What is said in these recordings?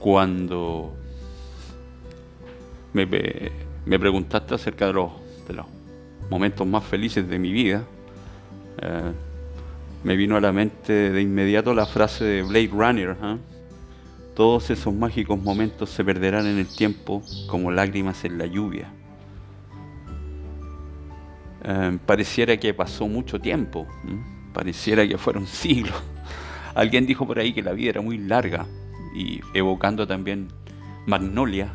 cuando me, preguntaste acerca de los, momentos más felices de mi vida, eh, me vino a la mente de inmediato la frase de Blade Runner. ¿ah? Todos esos mágicos momentos se perderán en el tiempo como lágrimas en la lluvia. Eh, pareciera que pasó mucho tiempo, pareciera que fueron siglos. Alguien dijo por ahí que la vida era muy larga y evocando también Magnolia,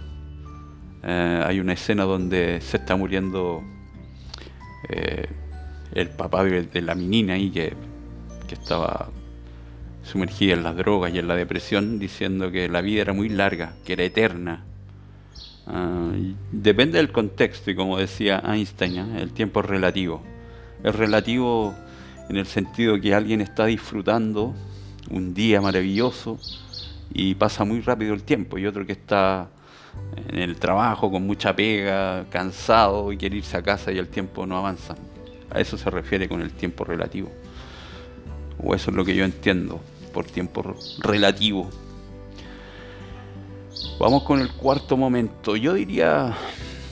eh, hay una escena donde se está muriendo eh, el papá de, la menina que, que, estaba sumergida en las drogas y en la depresión, diciendo que la vida era muy larga, que era eterna. Ah, depende del contexto y como decía Einstein, ¿eh? el tiempo es relativo. Es relativo en el sentido que alguien está disfrutando un día maravilloso y pasa muy rápido el tiempo y otro que está en el trabajo con mucha pega, cansado y quiere irse a casa y el tiempo no avanza. A eso se refiere con el tiempo relativo. O eso es lo que yo entiendo por tiempo relativo. Vamos con el cuarto momento. Yo diría,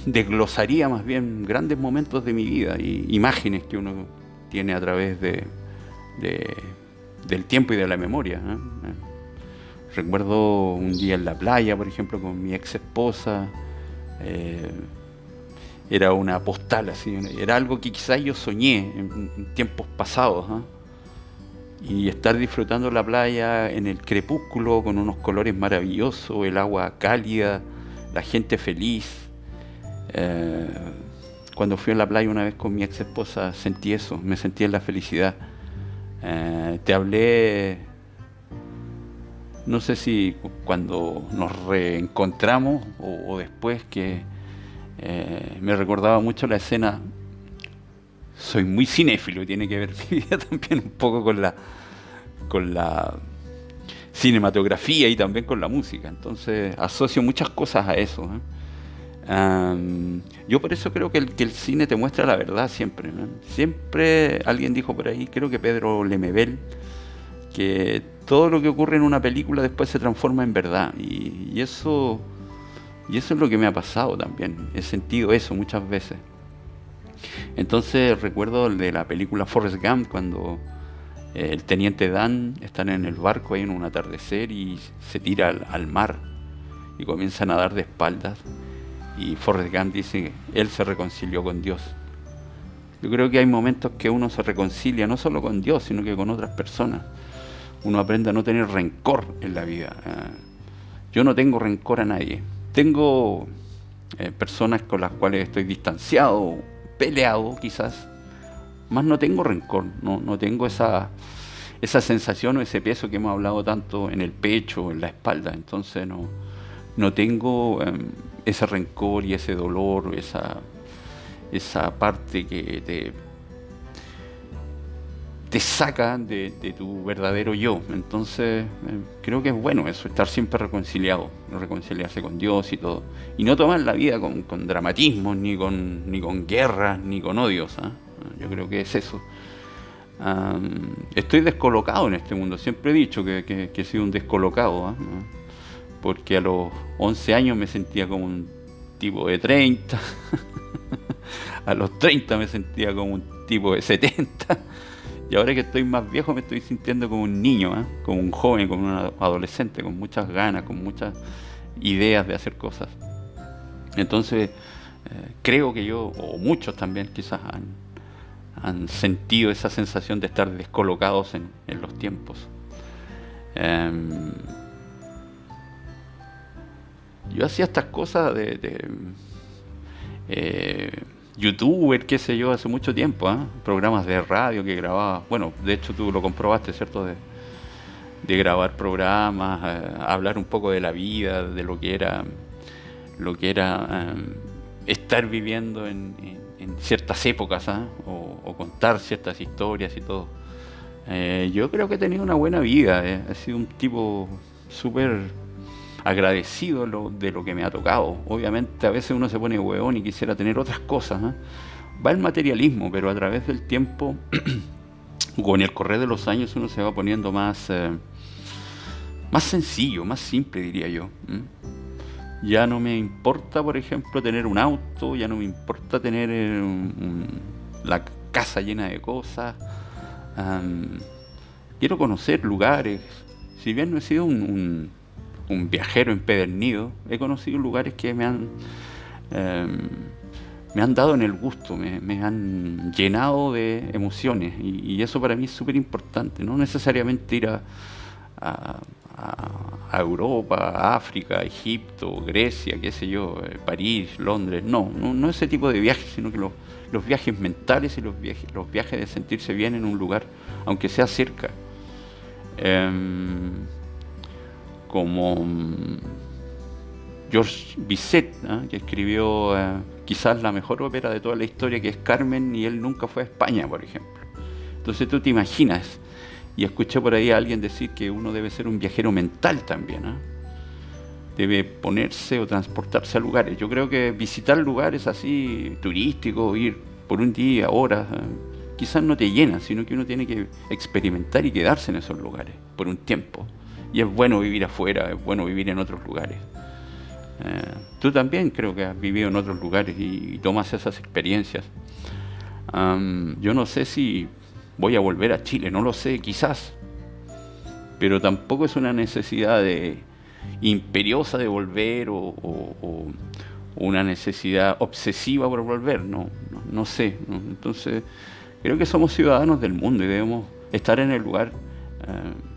desglosaría más bien grandes momentos de mi vida y imágenes que uno tiene a través de, del tiempo y de la memoria. Recuerdo un día en la playa, por ejemplo, con mi ex esposa. Eh, era una postal así, era algo que quizás yo soñé en, tiempos pasados. ¿ah? Y estar disfrutando la playa en el crepúsculo con unos colores maravillosos, el agua cálida, la gente feliz. Eh, cuando fui a la playa una vez con mi ex esposa sentí eso, me sentí en la felicidad. Eh, te hablé no sé si cuando nos reencontramos o, después que eh, me recordaba mucho la escena. Soy muy cinéfilo y tiene que ver mi vida también un poco con la con la cinematografía y también con la música. Entonces asocio muchas cosas a eso. ¿eh? yo por eso creo que el, que el, cine te muestra la verdad siempre. Siempre alguien dijo por ahí, creo que Pedro Lemebel, que todo lo que ocurre en una película después se transforma en verdad. Y, eso, y eso es lo que me ha pasado también. He sentido eso muchas veces. Entonces recuerdo de la película Forrest Gump cuando eh, el teniente Dan están en el barco ahí en un atardecer y se tira al, mar y comienza a nadar de espaldas. Y Forrest Gump dice él se reconcilió con Dios. Yo creo que hay momentos que uno se reconcilia no solo con Dios, sino que con otras personas uno aprende a no tener rencor en la vida. Ah, yo no tengo rencor a nadie. Tengo eh, personas con las cuales estoy distanciado, peleado quizás, más no tengo rencor, no, no tengo esa, esa sensación o ese peso que hemos hablado tanto en el pecho, en la espalda. Entonces no, no tengo em, ese rencor y ese dolor, esa, esa parte que te te saca de, tu verdadero yo. Entonces, eh, creo que es bueno eso, estar siempre reconciliado, reconciliarse con Dios y todo. Y no tomar la vida con, con dramatismo, ni con, ni con guerras, ni con odios. ¿ah? Yo creo que es eso. estoy descolocado en este mundo. Siempre he dicho que, he sido un descolocado. ¿ah? Porque a los 11 años me sentía como un tipo de 30. a los 30 me sentía como un tipo de 70 y ahora que estoy más viejo me estoy sintiendo como un niño, ¿eh? como un joven, como un adolescente, con muchas ganas, con muchas ideas de hacer cosas. Entonces, eh, creo que yo, o muchos también quizás, han, sentido esa sensación de estar descolocados en, los tiempos. Em, yo hacía estas cosas de, eh, youtuber, qué sé yo, hace mucho tiempo, ¿ah? programas de radio que grababa, bueno, de hecho tú lo comprobaste, ¿cierto? De, grabar programas, eh, hablar un poco de la vida, de lo que era, lo que era em, estar viviendo en, ciertas épocas, ¿ah? o, contar ciertas historias y todo. Eh, yo creo que he tenido una buena vida, eh. he sido un tipo súper agradecido de lo que me ha tocado. Obviamente a veces uno se pone hueón y quisiera tener otras cosas. ¿eh? Va el materialismo, pero a través del tiempo, con el correr de los años, uno se va poniendo más, eh, más sencillo, más simple diría yo. Ya no me importa, por ejemplo, tener un auto, ya no me importa tener eh, la casa llena de cosas. quiero conocer lugares. Si bien no he sido un, viajero empedernido, he conocido lugares que me han, em, me han dado en el gusto, me, han llenado de emociones. Y, eso para mí es súper importante. No necesariamente ir a a, Europa, África, Egipto, Grecia, qué sé yo, eh, París, Londres. No, no, ese tipo de viajes, sino que los, viajes mentales y los viajes, los viajes de sentirse bien en un lugar, aunque sea cerca. Em, como mm, George Bizet, que escribió eh, quizás la mejor ópera de toda la historia, que es Carmen, y él nunca fue a España, por ejemplo. Entonces tú te imaginas y escuché por ahí a alguien decir que uno debe ser un viajero mental también. ¿ah? Debe ponerse o transportarse a lugares. Yo creo que visitar lugares así turísticos, ir por un día, horas, ¿ah? quizás no te llena, sino que uno tiene que experimentar y quedarse en esos lugares por un tiempo. Y es bueno vivir afuera, es bueno vivir en otros lugares. Eh, tú también creo que has vivido en otros lugares y, tomas esas experiencias. yo no sé si voy a volver a Chile, no lo sé, quizás. Pero tampoco es una necesidad imperiosa de volver o, una necesidad obsesiva por volver, no, no, sé. Entonces, creo que somos ciudadanos del mundo y debemos estar en el lugar eh,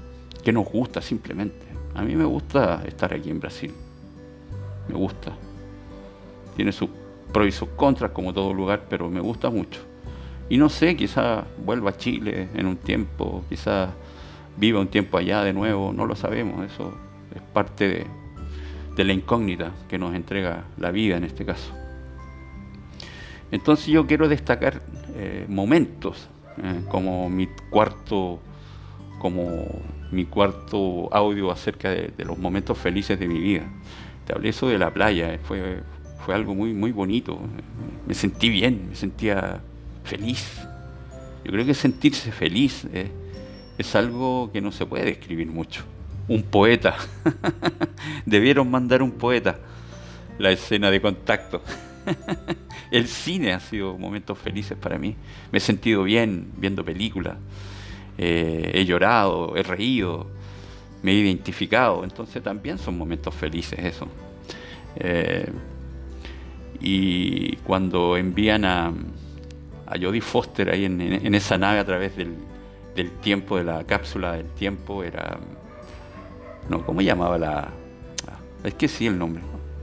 que nos gusta simplemente. A mí me gusta estar aquí en Brasil, me gusta. Tiene sus pros y sus contras como todo lugar, pero me gusta mucho. Y no sé, quizás vuelva a Chile en un tiempo, quizás viva un tiempo allá de nuevo, no lo sabemos, eso es parte de, la incógnita que nos entrega la vida en este caso. Entonces yo quiero destacar eh, momentos, eh, como mi cuarto, como mi cuarto audio acerca de, los momentos felices de mi vida. Te hablé eso de la playa, fue, fue algo muy, muy bonito. Me sentí bien, me sentía feliz. Yo creo que sentirse feliz eh, es algo que no se puede describir mucho. Un poeta. Debieron mandar un poeta la escena de contacto. El cine ha sido momentos felices para mí. Me he sentido bien viendo películas. Eh, he llorado, he reído, me he identificado. Entonces también son momentos felices eso. Eh, y cuando envían a, a Jodie Foster ahí en, esa nave a través del, tiempo, de la cápsula del tiempo, era... No, ¿cómo llamaba la...? Es que sí el nombre.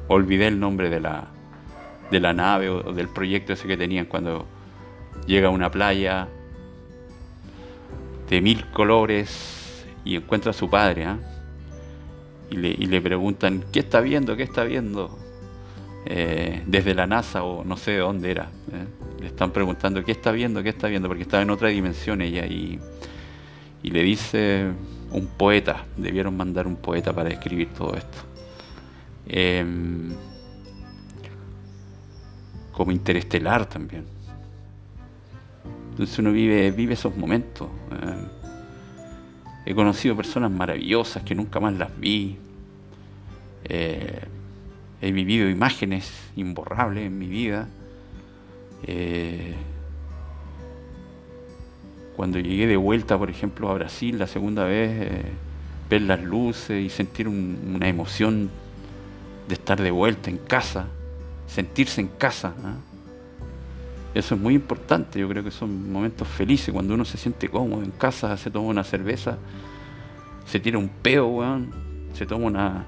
Olvidé el nombre de la, de la nave o, del proyecto ese que tenían cuando llega a una playa de mil colores y encuentra a su padre. ¿ah? Y, le, y le preguntan, ¿qué está viendo? ¿Qué está viendo? Eh, desde la NASA o no sé de dónde era. ¿eh? Le están preguntando qué está viendo, qué está viendo, porque estaba en otra dimensión ella y, y le dice un poeta, debieron mandar un poeta para escribir todo esto. Em, como interestelar también. Entonces uno vive, esos momentos. ¿eh? he conocido personas maravillosas que nunca más las vi he vivido imágenes imborrables en mi vida. Eh, cuando llegué de vuelta, por ejemplo, a Brasil la segunda vez, eh, ver las luces y sentir una emoción de estar de vuelta en casa, sentirse en casa. ¿ah? Eso es muy importante, yo creo que son momentos felices cuando uno se siente cómodo en casa, se toma una cerveza, se tira un peo, se toma una,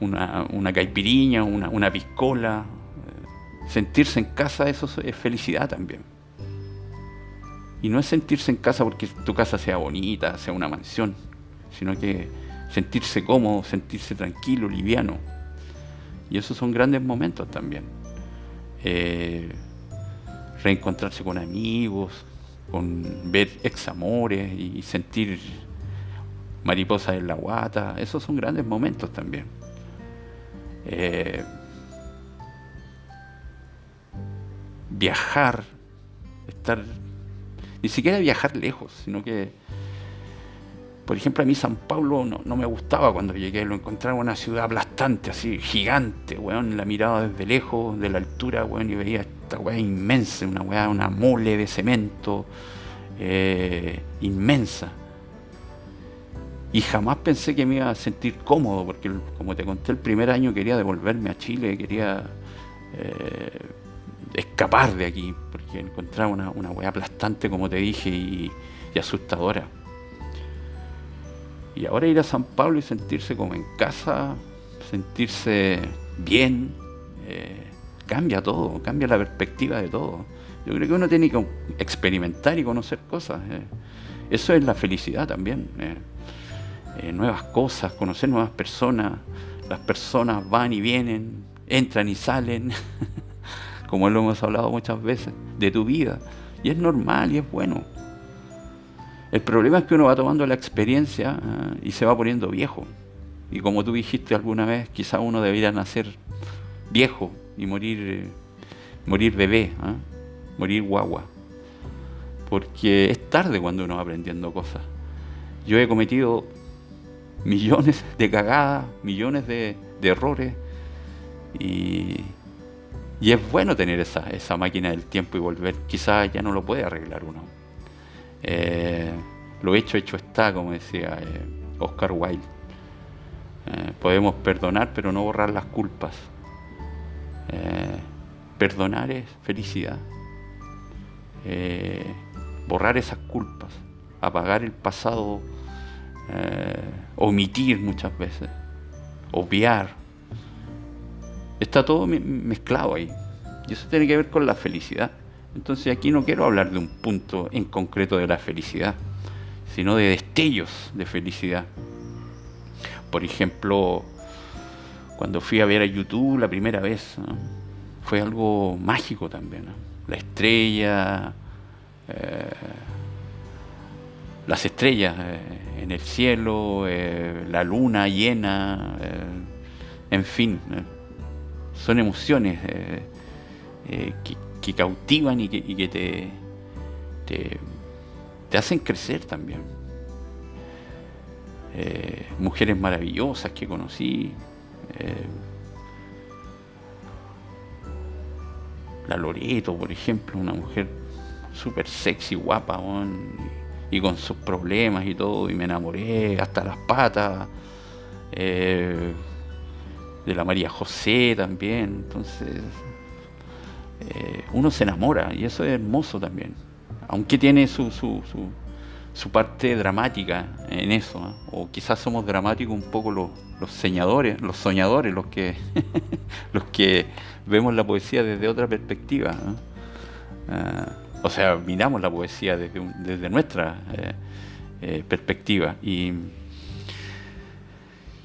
una, una caipiriña, una, una piscola. Eh, sentirse en casa, eso es felicidad también. Y no es sentirse en casa porque tu casa sea bonita, sea una mansión, sino que sentirse cómodo, sentirse tranquilo, liviano. Y esos son grandes momentos también. Eh, reencontrarse con amigos, con ver examores y sentir mariposas en la guata, esos son grandes momentos también. Eh, viajar, estar, ni siquiera viajar lejos, sino que Por ejemplo, a mí San Pablo no, me gustaba cuando llegué, lo encontraba una ciudad aplastante, así, gigante, weón, la miraba desde lejos, de la altura, weón, y veía esta weá inmensa, una weá, una mole de cemento, eh, inmensa. Y jamás pensé que me iba a sentir cómodo, porque como te conté, el primer año quería devolverme a Chile, quería eh, escapar de aquí, porque encontraba una, una weá aplastante, como te dije, y, asustadora. Y ahora ir a San Pablo y sentirse como en casa, sentirse bien, eh, cambia todo, cambia la perspectiva de todo. Yo creo que uno tiene que experimentar y conocer cosas. Eh. Eso es la felicidad también. Eh, nuevas cosas, conocer nuevas personas. Las personas van y vienen, entran y salen, como lo hemos hablado muchas veces, de tu vida. Y es normal y es bueno. El problema es que uno va tomando la experiencia ah, y se va poniendo viejo. Y como tú dijiste alguna vez, quizá uno debería nacer viejo y morir, eh, morir bebé, ah, morir guagua. Porque es tarde cuando uno va aprendiendo cosas. Yo he cometido millones de cagadas, millones de, errores. Y, es bueno tener esa, esa, máquina del tiempo y volver. Quizás ya no lo puede arreglar uno. Eh, lo hecho, hecho está, como decía eh, Oscar Wilde. Podemos perdonar, pero no borrar las culpas. Perdonar es felicidad. borrar esas culpas, apagar el pasado eh, omitir muchas veces, obviar. Está todo mezclado ahí. Y eso tiene que ver con la felicidad. Entonces aquí no quiero hablar de un punto en concreto de la felicidad, sino de destellos de felicidad. Por ejemplo, cuando fui a ver a YouTube la primera vez, fue algo mágico también. La estrella, eh, las estrellas eh, en el cielo, eh, la luna llena, en fin, son emociones que, cautivan y que, te, te, hacen crecer también. mujeres maravillosas que conocí, la Loreto, por ejemplo, una mujer súper sexy, guapa, y con sus problemas y todo, y me enamoré hasta las patas. Eh, de la María José también, entonces eh, uno se enamora y eso es hermoso también, aunque tiene su, su, parte dramática en eso, o quizás somos dramáticos un poco los, los soñadores, los soñadores, los que, los que vemos la poesía desde otra perspectiva. Ah, o sea, miramos la poesía desde, nuestra eh, eh, perspectiva. Y,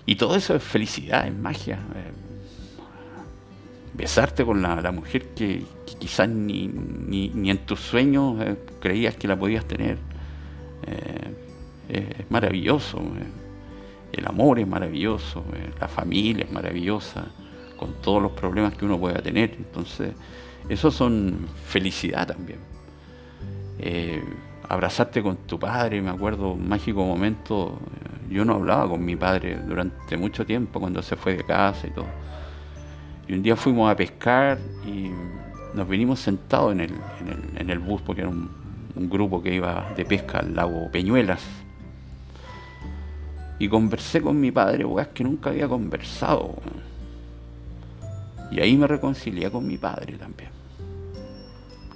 y todo eso es felicidad, es magia. Eh, besarte con la, mujer que, quizás ni, ni, en tus sueños creías que la podías tener. Es maravilloso. el amor es maravilloso, la familia es maravillosa, con todos los problemas que uno pueda tener. Entonces, eso son felicidad también. Eh, abrazarte con tu padre, me acuerdo, un mágico momento, eh, yo no hablaba con mi padre durante mucho tiempo cuando se fue de casa y todo. Y un día fuimos a pescar y nos vinimos sentados en el, en el, bus porque era un, grupo que iba de pesca al lago Peñuelas. Y conversé con mi padre, es que nunca había conversado. Y ahí me reconcilié con mi padre también.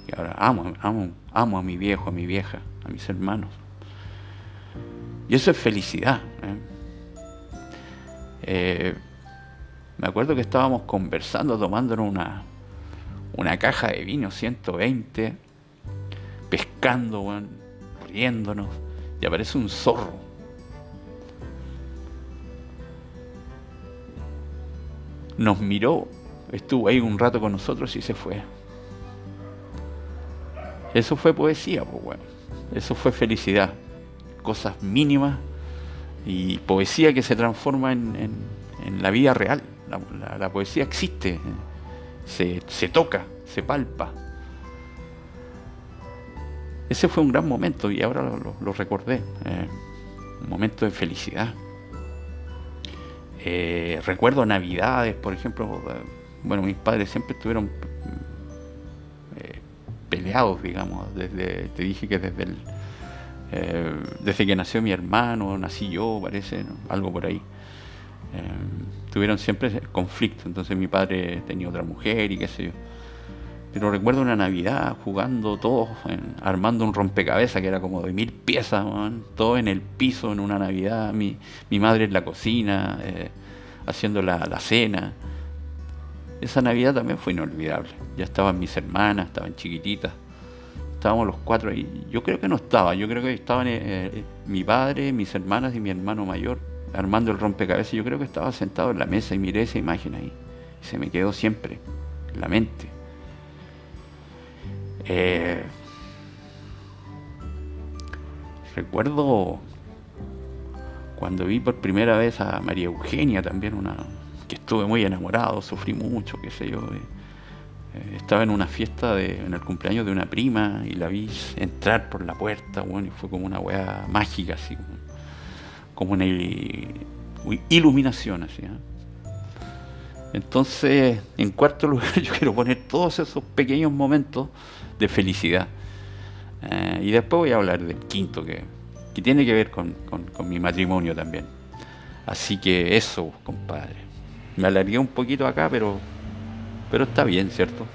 Y ahora amo, amo, amo a mi viejo, a mi vieja, a mis hermanos. Y eso es felicidad. ¿eh? Eh, me acuerdo que estábamos conversando, tomándonos una, una caja de vino 120, pescando, riéndonos, y aparece un zorro. Nos miró, estuvo ahí un rato con nosotros y se fue. Eso fue poesía, pues bueno. Eso fue felicidad. Cosas mínimas y poesía que se transforma en, la vida real. La, poesía existe, se, toca, se palpa. Ese fue un gran momento y ahora lo, recordé. Eh, momentos de felicidad. Eh, recuerdo navidades, por ejemplo, bueno, mis padres siempre estuvieron eh, peleados, digamos, desde, te dije que desde el, eh, desde que nació mi hermano, nací yo, parece, algo por ahí. tuvieron siempre conflicto, entonces mi padre tenía otra mujer y qué sé yo. Pero recuerdo una Navidad jugando todos, armando un rompecabezas que era como de mil piezas, todo en el piso en una Navidad, mi, mi madre en la cocina, eh, haciendo la, cena. Esa Navidad también fue inolvidable. Ya estaban mis hermanas, estaban chiquititas, estábamos los cuatro ahí. Yo creo que no estaba, yo creo que estaban eh, eh, mi padre, mis hermanas y mi hermano mayor armando el rompecabezas. Yo creo que estaba sentado en la mesa y miré esa imagen ahí. Se me quedó siempre en la mente eh, recuerdo cuando vi por primera vez a María Eugenia también, una que estuve muy enamorado, sufrí mucho, qué sé yo. Eh, estaba en una fiesta de, en el cumpleaños de una prima y la vi entrar por la puerta, bueno, y fue como una weá mágica, así, como una iluminación, así. Entonces, en cuarto lugar, yo quiero poner todos esos pequeños momentos de felicidad. Eh, y después voy a hablar del quinto, que, que tiene que ver con, con, mi matrimonio también. Así que eso, compadre. Me alargué un poquito acá, pero, pero está bien, ¿cierto?